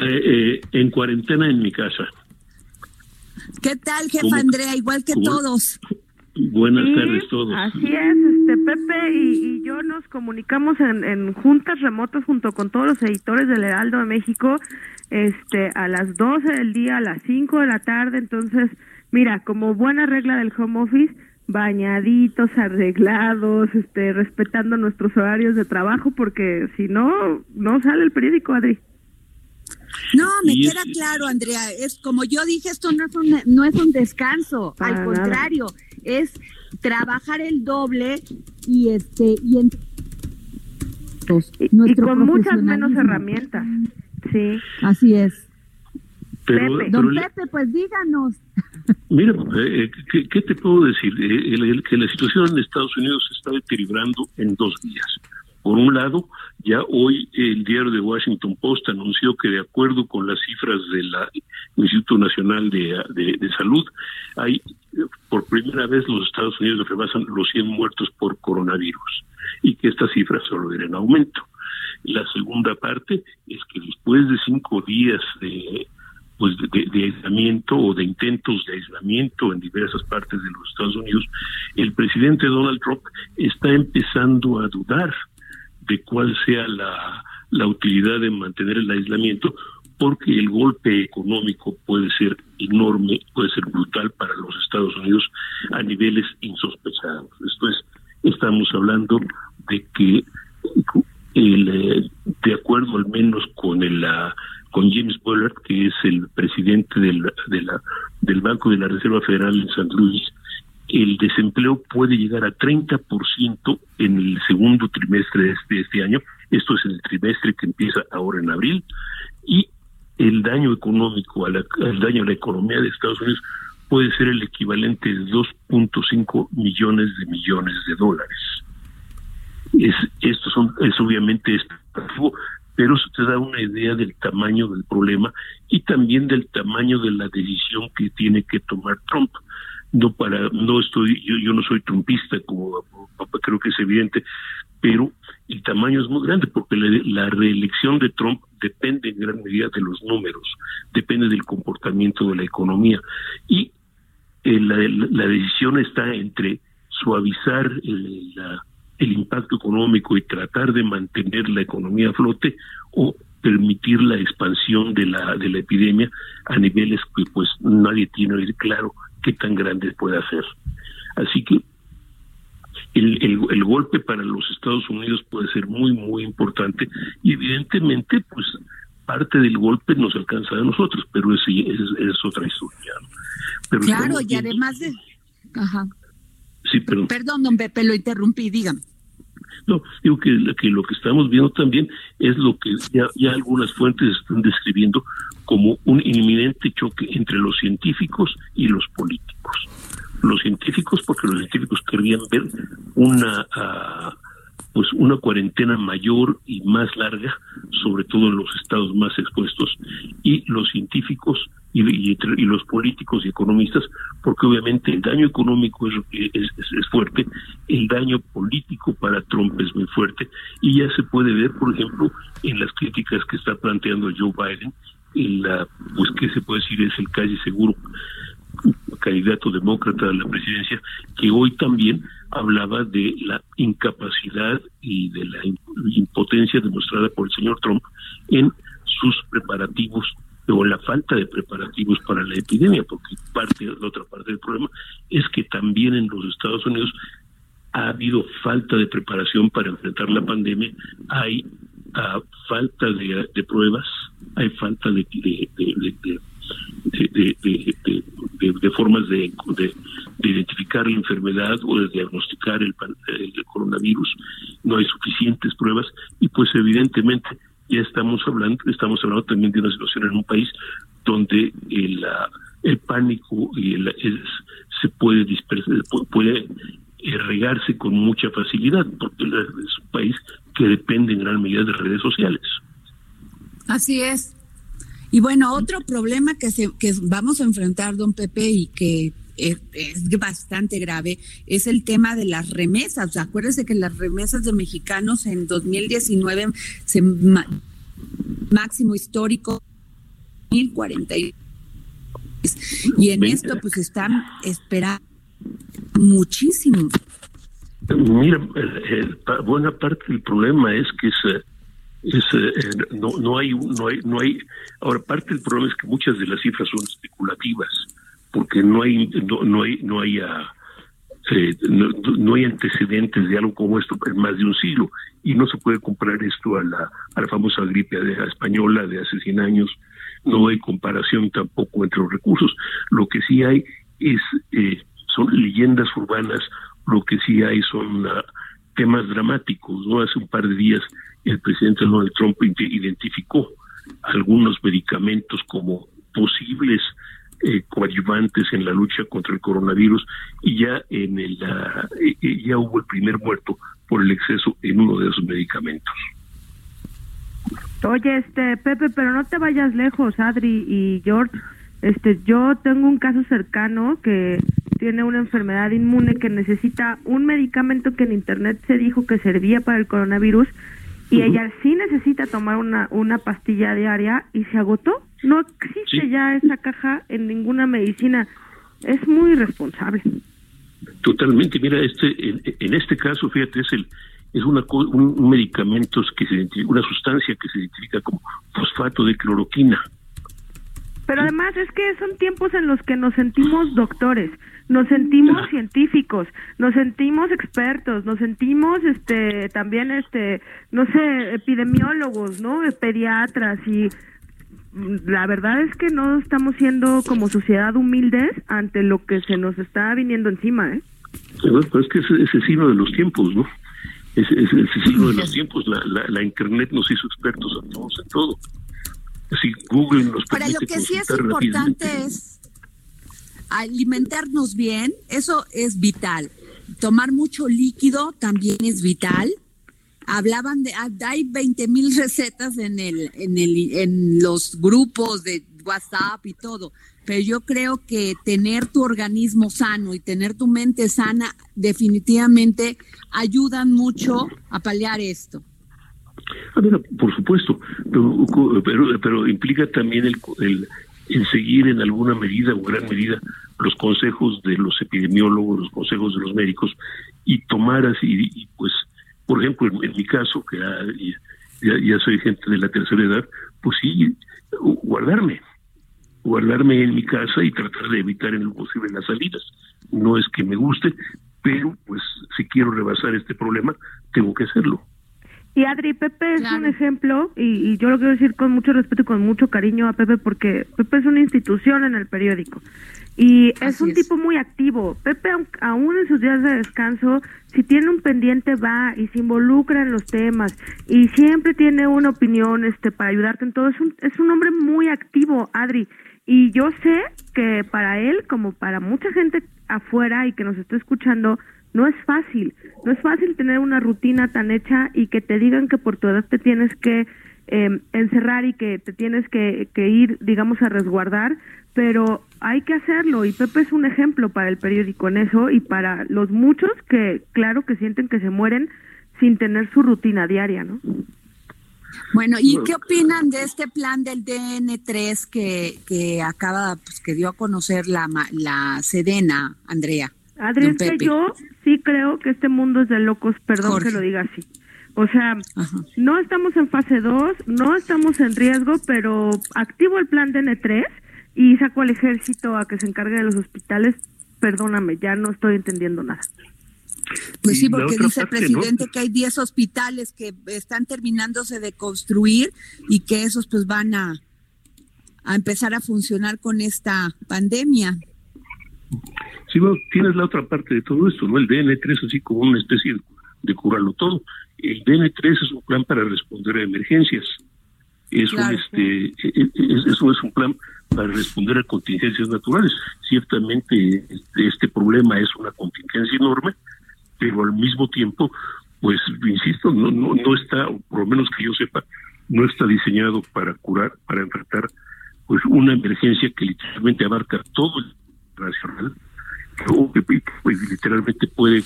Eh, eh, en cuarentena en mi casa. ¿Qué tal, jefa Andrea? Igual que todos. Buenas tardes todos. Así es, este Pepe y, yo nos comunicamos en, en, juntas remotas junto con todos los editores del Heraldo de México, este a las 12 del día, a las 5 de la tarde, entonces, mira, como buena regla del home office, bañaditos, arreglados, este respetando nuestros horarios de trabajo porque si no no sale el periódico, Adri. No, me queda claro, Andrea. Es como yo dije, esto no es un, no es un descanso, al contrario, es trabajar el doble y este y, en, y con muchas menos herramientas. Sí. Así es. Pepe. Don Pepe, pues díganos. Mira, eh, ¿qué, te puedo decir? Eh, que la situación en Estados Unidos se está deteriorando en dos días. Por un lado, ya hoy el diario de Washington Post anunció que de acuerdo con las cifras del Instituto Nacional de, de, Salud, hay por primera vez los Estados Unidos rebasan los 100 muertos por coronavirus y que estas cifras solo irán en aumento. La segunda parte es que después de cinco días de pues de, aislamiento o de intentos de aislamiento en diversas partes de los Estados Unidos, el presidente Donald Trump está empezando a dudar de cuál sea la, la utilidad de mantener el aislamiento, porque el golpe económico puede ser enorme, puede ser brutal para los Estados Unidos a niveles insospechados. Esto es, estamos hablando de que el, eh, de acuerdo al menos con la, con James Bullard, que es el presidente del, de la, del Banco de la Reserva Federal en San Luis, el desempleo puede llegar a 30% en el segundo trimestre de este, este año, esto es el trimestre que empieza ahora en abril, y el daño económico, a el daño a la economía de Estados Unidos puede ser el equivalente de 2.5 millones de millones de dólares. Es, esto son, es obviamente expectativo, pero eso te da una idea del tamaño del problema y también del tamaño de la decisión que tiene que tomar Trump. No para, no estoy, yo, no soy trumpista, como creo que es evidente, pero el tamaño es muy grande porque la, reelección de Trump depende en gran medida de los números, depende del comportamiento de la economía y eh, la, la, decisión está entre suavizar el, la, el impacto económico y tratar de mantener la economía a flote o permitir la expansión de la de la epidemia a niveles que pues nadie tiene claro qué tan grande puede ser. Así que el, el, golpe para los Estados Unidos puede ser muy, muy importante y evidentemente, pues parte del golpe nos alcanza a nosotros, pero es, es, otra historia. Pero claro, y además de... Ajá. Sí, perdón. Perdón, don Pepe, lo interrumpí, dígame. No, digo que, que, lo que estamos viendo también es lo que ya, ya algunas fuentes están describiendo como un inminente choque entre los científicos y los políticos. Los científicos, porque los científicos querrían ver una... Uh, pues una cuarentena mayor y más larga, sobre todo en los estados más expuestos, y los científicos y, los políticos y economistas, porque obviamente el daño económico es, es, fuerte, el daño político para Trump es muy fuerte, y ya se puede ver, por ejemplo, en las críticas que está planteando Joe Biden, en la, pues qué se puede decir es el calle seguro candidato demócrata a la presidencia, que hoy también hablaba de la incapacidad y de la impotencia demostrada por el señor Trump en sus preparativos o la falta de preparativos para la epidemia, porque parte la otra parte del problema es que también en los Estados Unidos ha habido falta de preparación para enfrentar la pandemia, hay ah, falta de, pruebas, hay falta de, de, de, formas de, identificar la enfermedad o de diagnosticar el, coronavirus. No hay suficientes pruebas y pues evidentemente ya estamos hablando, estamos hablando también de una situación en un país donde el, el pánico y el, se puede dispersar, puede regarse con mucha facilidad, porque es un país que depende en gran medida de redes sociales. Así es. Y bueno, otro problema que, se, que vamos a enfrentar, don Pepe, y que es, bastante grave, es el tema de las remesas. acuérdese que las remesas de mexicanos en 2019 se máximo histórico 1040 y en esto pues están esperando Muchísimo. Mira, buena parte del problema es que es, es no, no hay no hay no hay ahora parte del problema es que muchas de las cifras son especulativas porque no hay no, no hay no hay eh, no, hay antecedentes de algo como esto en más de un siglo y no se puede comparar esto a la, a la famosa gripe española de hace 100 años. No hay comparación tampoco entre los recursos. Lo que sí hay es eh, son leyendas urbanas. Lo que sí hay son ah, temas dramáticos. No hace un par de días el presidente Donald Trump identificó algunos medicamentos como posibles eh, coadyuvantes en la lucha contra el coronavirus y ya en el eh, eh, ya hubo el primer muerto por el exceso en uno de esos medicamentos. Oye, este Pepe, pero no te vayas lejos, Adri y George. Este, yo tengo un caso cercano que tiene una enfermedad inmune que necesita un medicamento que en internet se dijo que servía para el coronavirus y ella sí necesita tomar una, una pastilla diaria y se agotó. No existe ya esa caja en ninguna medicina. Es muy irresponsable. Totalmente. Mira, este en, este caso, fíjate, es el es una un, medicamento que se una sustancia que se identifica como fosfato de cloroquina. Pero además es que son tiempos en los que nos sentimos doctores, nos sentimos científicos, nos sentimos expertos, nos sentimos este también este no sé, epidemiólogos, ¿no? Pediatras y la verdad es que no estamos siendo como sociedad humildes ante lo que se nos está viniendo encima, ¿eh? Pues es que es el signo de los tiempos, ¿no? Es, es el signo de los tiempos. La, la, la, Internet nos hizo expertos a todos en todo. Así Google nos permite Para lo que sí es importante es alimentarnos bien, eso es vital. Tomar mucho líquido también es vital hablaban de, ah, hay 20 mil recetas en, el, en, el, en los grupos de WhatsApp y todo, pero yo creo que tener tu organismo sano y tener tu mente sana definitivamente ayudan mucho a paliar esto. Ah, por supuesto, pero, pero, implica también el, el, seguir en alguna medida o gran medida los consejos de los epidemiólogos, los consejos de los médicos y tomar así, y pues por ejemplo, en, mi caso, que ya, soy gente de la tercera edad, pues sí, guardarme, guardarme en mi casa y tratar de evitar en lo posible las salidas. No es que me guste, pero pues si quiero rebasar este problema, tengo que hacerlo. Y Adri, Pepe es un ejemplo, y, y, yo lo quiero decir con mucho respeto y con mucho cariño a Pepe, porque Pepe es una institución en el periódico. Y es un tipo muy activo. Pepe, aún en sus días de descanso, si tiene un pendiente va y se involucra en los temas y siempre tiene una opinión este para ayudarte en todo. Es un, es un hombre muy activo, Adri. Y yo sé que para él, como para mucha gente afuera y que nos está escuchando, no es fácil. No es fácil tener una rutina tan hecha y que te digan que por tu edad te tienes que eh, encerrar y que te tienes que, que ir, digamos, a resguardar pero hay que hacerlo y Pepe es un ejemplo para el periódico en eso y para los muchos que claro que sienten que se mueren sin tener su rutina diaria, ¿no? Bueno, ¿y qué opinan de este plan del DN3 que, que acaba, pues que dio a conocer la, la Sedena, Andrea? Adri, que yo sí creo que este mundo es de locos, perdón que lo diga así. O sea, no estamos en fase 2, no estamos en riesgo, pero activo el plan DN3 y sacó al ejército a que se encargue de los hospitales, perdóname, ya no estoy entendiendo nada. Pues sí, porque dice el presidente que hay 10 hospitales que están terminándose de construir y que esos pues van a, a empezar a funcionar con esta pandemia. Sí, bueno, tienes la otra parte de todo esto, ¿no? El DN3 así como una especie de curarlo todo. El DN3 es un plan para responder a emergencias. Es un este e, e, eso es un plan para responder a contingencias naturales. Ciertamente este, este problema es una contingencia enorme, pero al mismo tiempo, pues insisto, no no no está, por lo menos que yo sepa, no está diseñado para curar, para enfrentar pues una emergencia que literalmente abarca todo el nacional, que pues, literalmente puede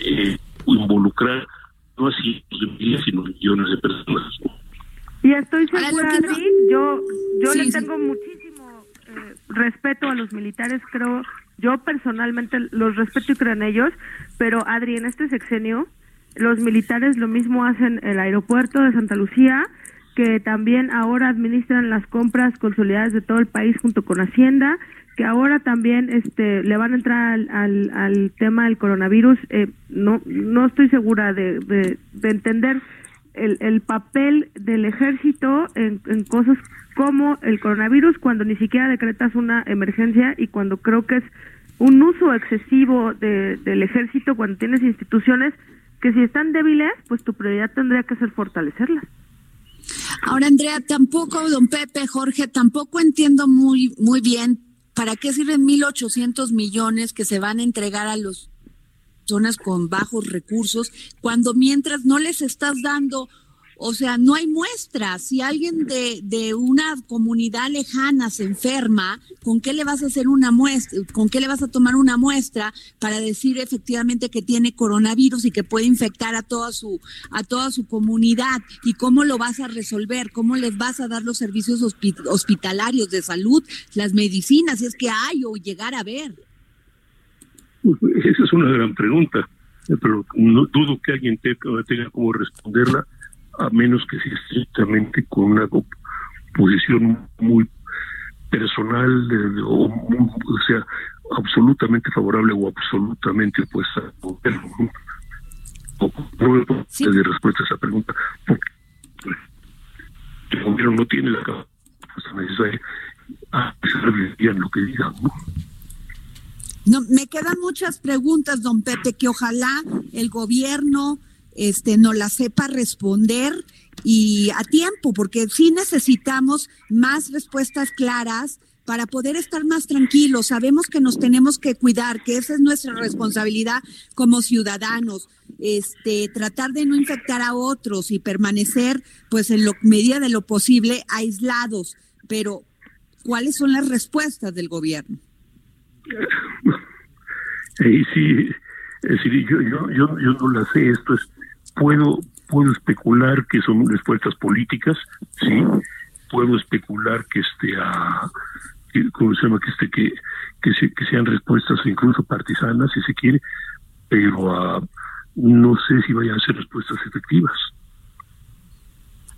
eh, involucrar no a cientos de miles, sino millones de personas. Y estoy segura, yo, yo le tengo muchísimo eh, respeto a los militares, creo yo personalmente los respeto y creo en ellos, pero Adri, en este sexenio, los militares lo mismo hacen el aeropuerto de Santa Lucía, que también ahora administran las compras consolidadas de todo el país junto con Hacienda, que ahora también este le van a entrar al, al, tema del coronavirus. Eh, no no estoy segura de, de, entender el, el, papel del ejército en, en cosas como el coronavirus cuando ni siquiera decretas una emergencia y cuando creo que es un uso excesivo de, del ejército cuando tienes instituciones que si están débiles, pues tu prioridad tendría que ser fortalecerlas. Ahora, Andrea, tampoco, don Pepe, Jorge, tampoco entiendo muy, muy bien para qué sirven 1.800 millones que se van a entregar a los personas con bajos recursos cuando mientras no les estás dando o sea, no hay muestras. Si alguien de, de, una comunidad lejana se enferma, ¿con qué le vas a hacer una muestra? ¿Con qué le vas a tomar una muestra para decir efectivamente que tiene coronavirus y que puede infectar a toda su a toda su comunidad? ¿Y cómo lo vas a resolver? ¿Cómo les vas a dar los servicios hospitalarios de salud, las medicinas, si es que hay o llegar a ver? Esa es una gran pregunta, pero no dudo que alguien tenga como responderla a menos que sea estrictamente con una posición muy personal o, sea absolutamente favorable o absolutamente opuesta al gobierno. No sí. de respuesta a esa pregunta porque el gobierno no tiene la capacidad necesaria a pesar de lo que digan. ¿no? No, me quedan muchas preguntas, don Pepe, que ojalá el gobierno este, no la sepa responder y a tiempo, porque sí necesitamos más respuestas claras para poder estar más tranquilos. Sabemos que nos tenemos que cuidar, que esa es nuestra responsabilidad como ciudadanos. Este, tratar de no infectar a otros y permanecer, pues, en lo medida de lo posible, aislados. Pero, ¿cuáles son las respuestas del gobierno? (laughs) sí, es decir, yo, yo, yo, yo no la sé. Esto es puedo puedo especular que son respuestas políticas, sí, puedo especular que este a ¿cómo se llama? que este que que, que sean respuestas incluso partisanas si se quiere, pero no sé si vayan a ser respuestas efectivas.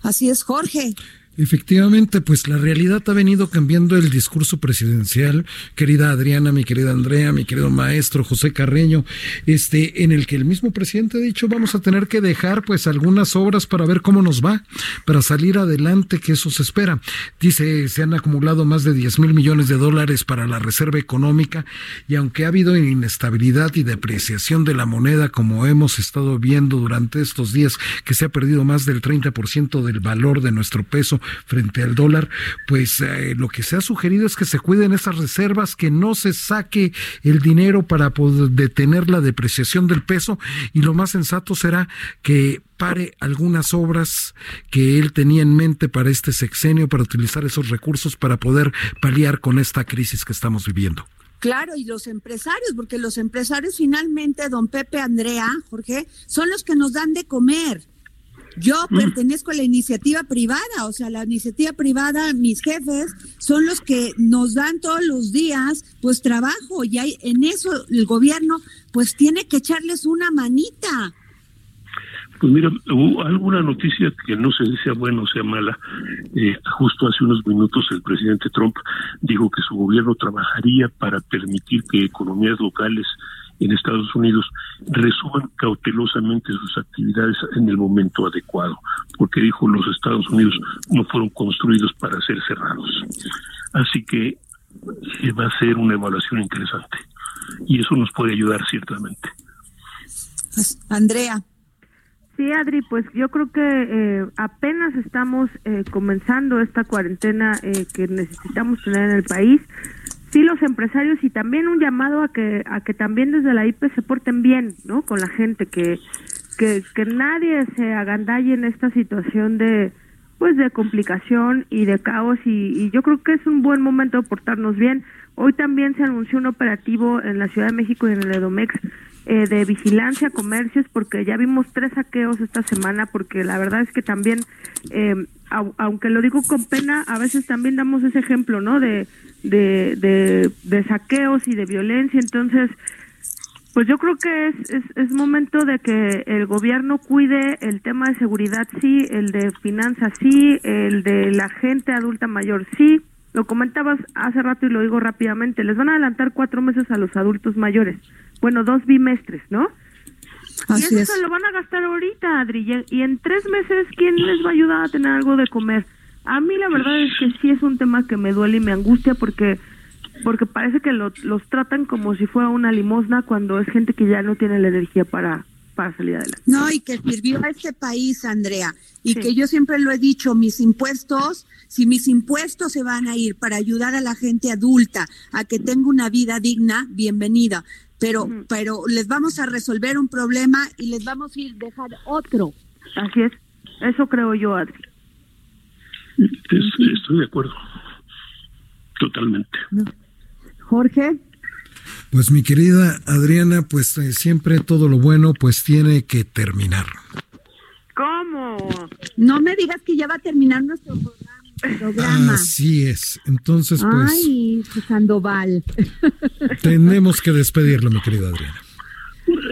Así es, Jorge. Efectivamente, pues la realidad ha venido cambiando el discurso presidencial, querida Adriana, mi querida Andrea, mi querido maestro José Carreño, este, en el que el mismo presidente ha dicho vamos a tener que dejar pues algunas obras para ver cómo nos va, para salir adelante, que eso se espera. Dice, se han acumulado más de 10 mil millones de dólares para la reserva económica y aunque ha habido inestabilidad y depreciación de la moneda, como hemos estado viendo durante estos días, que se ha perdido más del 30% del valor de nuestro peso, frente al dólar, pues eh, lo que se ha sugerido es que se cuiden esas reservas, que no se saque el dinero para poder detener la depreciación del peso y lo más sensato será que pare algunas obras que él tenía en mente para este sexenio, para utilizar esos recursos para poder paliar con esta crisis que estamos viviendo. Claro, y los empresarios, porque los empresarios finalmente, don Pepe Andrea, Jorge, son los que nos dan de comer. Yo mm. pertenezco a la iniciativa privada, o sea, la iniciativa privada, mis jefes son los que nos dan todos los días, pues trabajo, y hay, en eso el gobierno, pues tiene que echarles una manita. Pues mira, hubo alguna noticia que no sé si sea buena o sea mala. Eh, justo hace unos minutos el presidente Trump dijo que su gobierno trabajaría para permitir que economías locales en Estados Unidos resuman cautelosamente sus actividades en el momento adecuado, porque dijo los Estados Unidos no fueron construidos para ser cerrados. Así que se va a hacer una evaluación interesante y eso nos puede ayudar ciertamente. Pues, Andrea. Sí, Adri, pues yo creo que eh, apenas estamos eh, comenzando esta cuarentena eh, que necesitamos tener en el país sí los empresarios y también un llamado a que a que también desde la IP se porten bien, ¿no? Con la gente que que, que nadie se agandalle en esta situación de pues de complicación y de caos y, yo creo que es un buen momento de portarnos bien. Hoy también se anunció un operativo en la Ciudad de México y en el Edomex eh, de vigilancia comercios, porque ya vimos tres saqueos esta semana, porque la verdad es que también, eh, aunque lo digo con pena, a veces también damos ese ejemplo, ¿no? De, de saqueos y de violencia, entonces pues yo creo que es, es, es, momento de que el gobierno cuide el tema de seguridad, sí, el de finanzas, sí, el de la gente adulta mayor, sí. Lo comentabas hace rato y lo digo rápidamente, les van a adelantar cuatro meses a los adultos mayores. Bueno, dos bimestres, ¿no? y eso se lo van a gastar ahorita, Adri. Y en tres meses, ¿quién les va a ayudar a tener algo de comer? A mí la verdad es que sí es un tema que me duele y me angustia porque porque parece que los tratan como si fuera una limosna cuando es gente que ya no tiene la energía para, para salir adelante. No, y que sirvió a este país, Andrea, y que yo siempre lo he dicho, mis impuestos, si mis impuestos se van a ir para ayudar a la gente adulta a que tenga una vida digna, bienvenida, pero, pero les vamos a resolver un problema y les vamos a ir a dejar otro. Así es, eso creo yo, Adri. Estoy de acuerdo, totalmente. Jorge. Pues mi querida Adriana, pues eh, siempre todo lo bueno pues tiene que terminar. ¿Cómo? No me digas que ya va a terminar nuestro programa. Así es. Entonces, pues. Ay, Sandoval. (laughs) Tenemos que despedirlo, mi querida Adriana.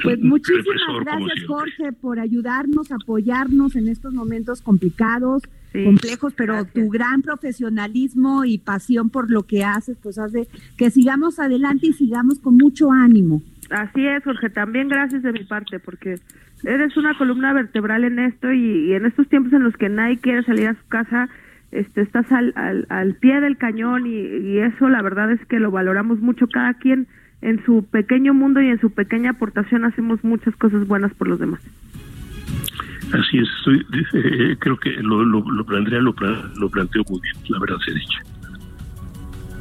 Pues muchísimas gracias, Jorge, por ayudarnos, apoyarnos en estos momentos complicados complejos, pero tu gran profesionalismo y pasión por lo que haces, pues hace que sigamos adelante y sigamos con mucho ánimo. Así es, Jorge, también gracias de mi parte, porque eres una columna vertebral en esto y, en estos tiempos en los que nadie quiere salir a su casa, este, estás al, al, pie del cañón y, y, eso la verdad es que lo valoramos mucho. Cada quien en su pequeño mundo y en su pequeña aportación hacemos muchas cosas buenas por los demás. Así es, estoy, eh, creo que lo, lo, lo, plantea, lo, lo planteo muy bien, la verdad se dicho.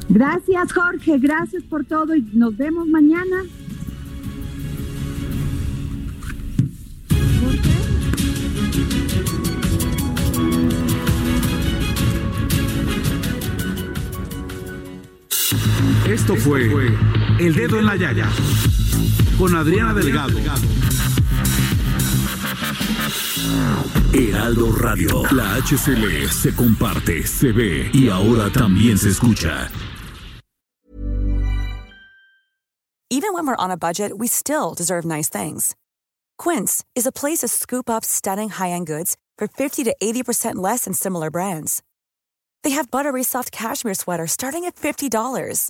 Gracias, Jorge, gracias por todo y nos vemos mañana. Esto fue El Dedo en la Yaya con Adriana Delgado. Heraldo Radio. La HCL se comparte, se ve y ahora también se escucha. Even when we're on a budget, we still deserve nice things. Quince is a place to scoop up stunning high-end goods for 50 to 80% less than similar brands. They have buttery soft cashmere sweaters starting at $50,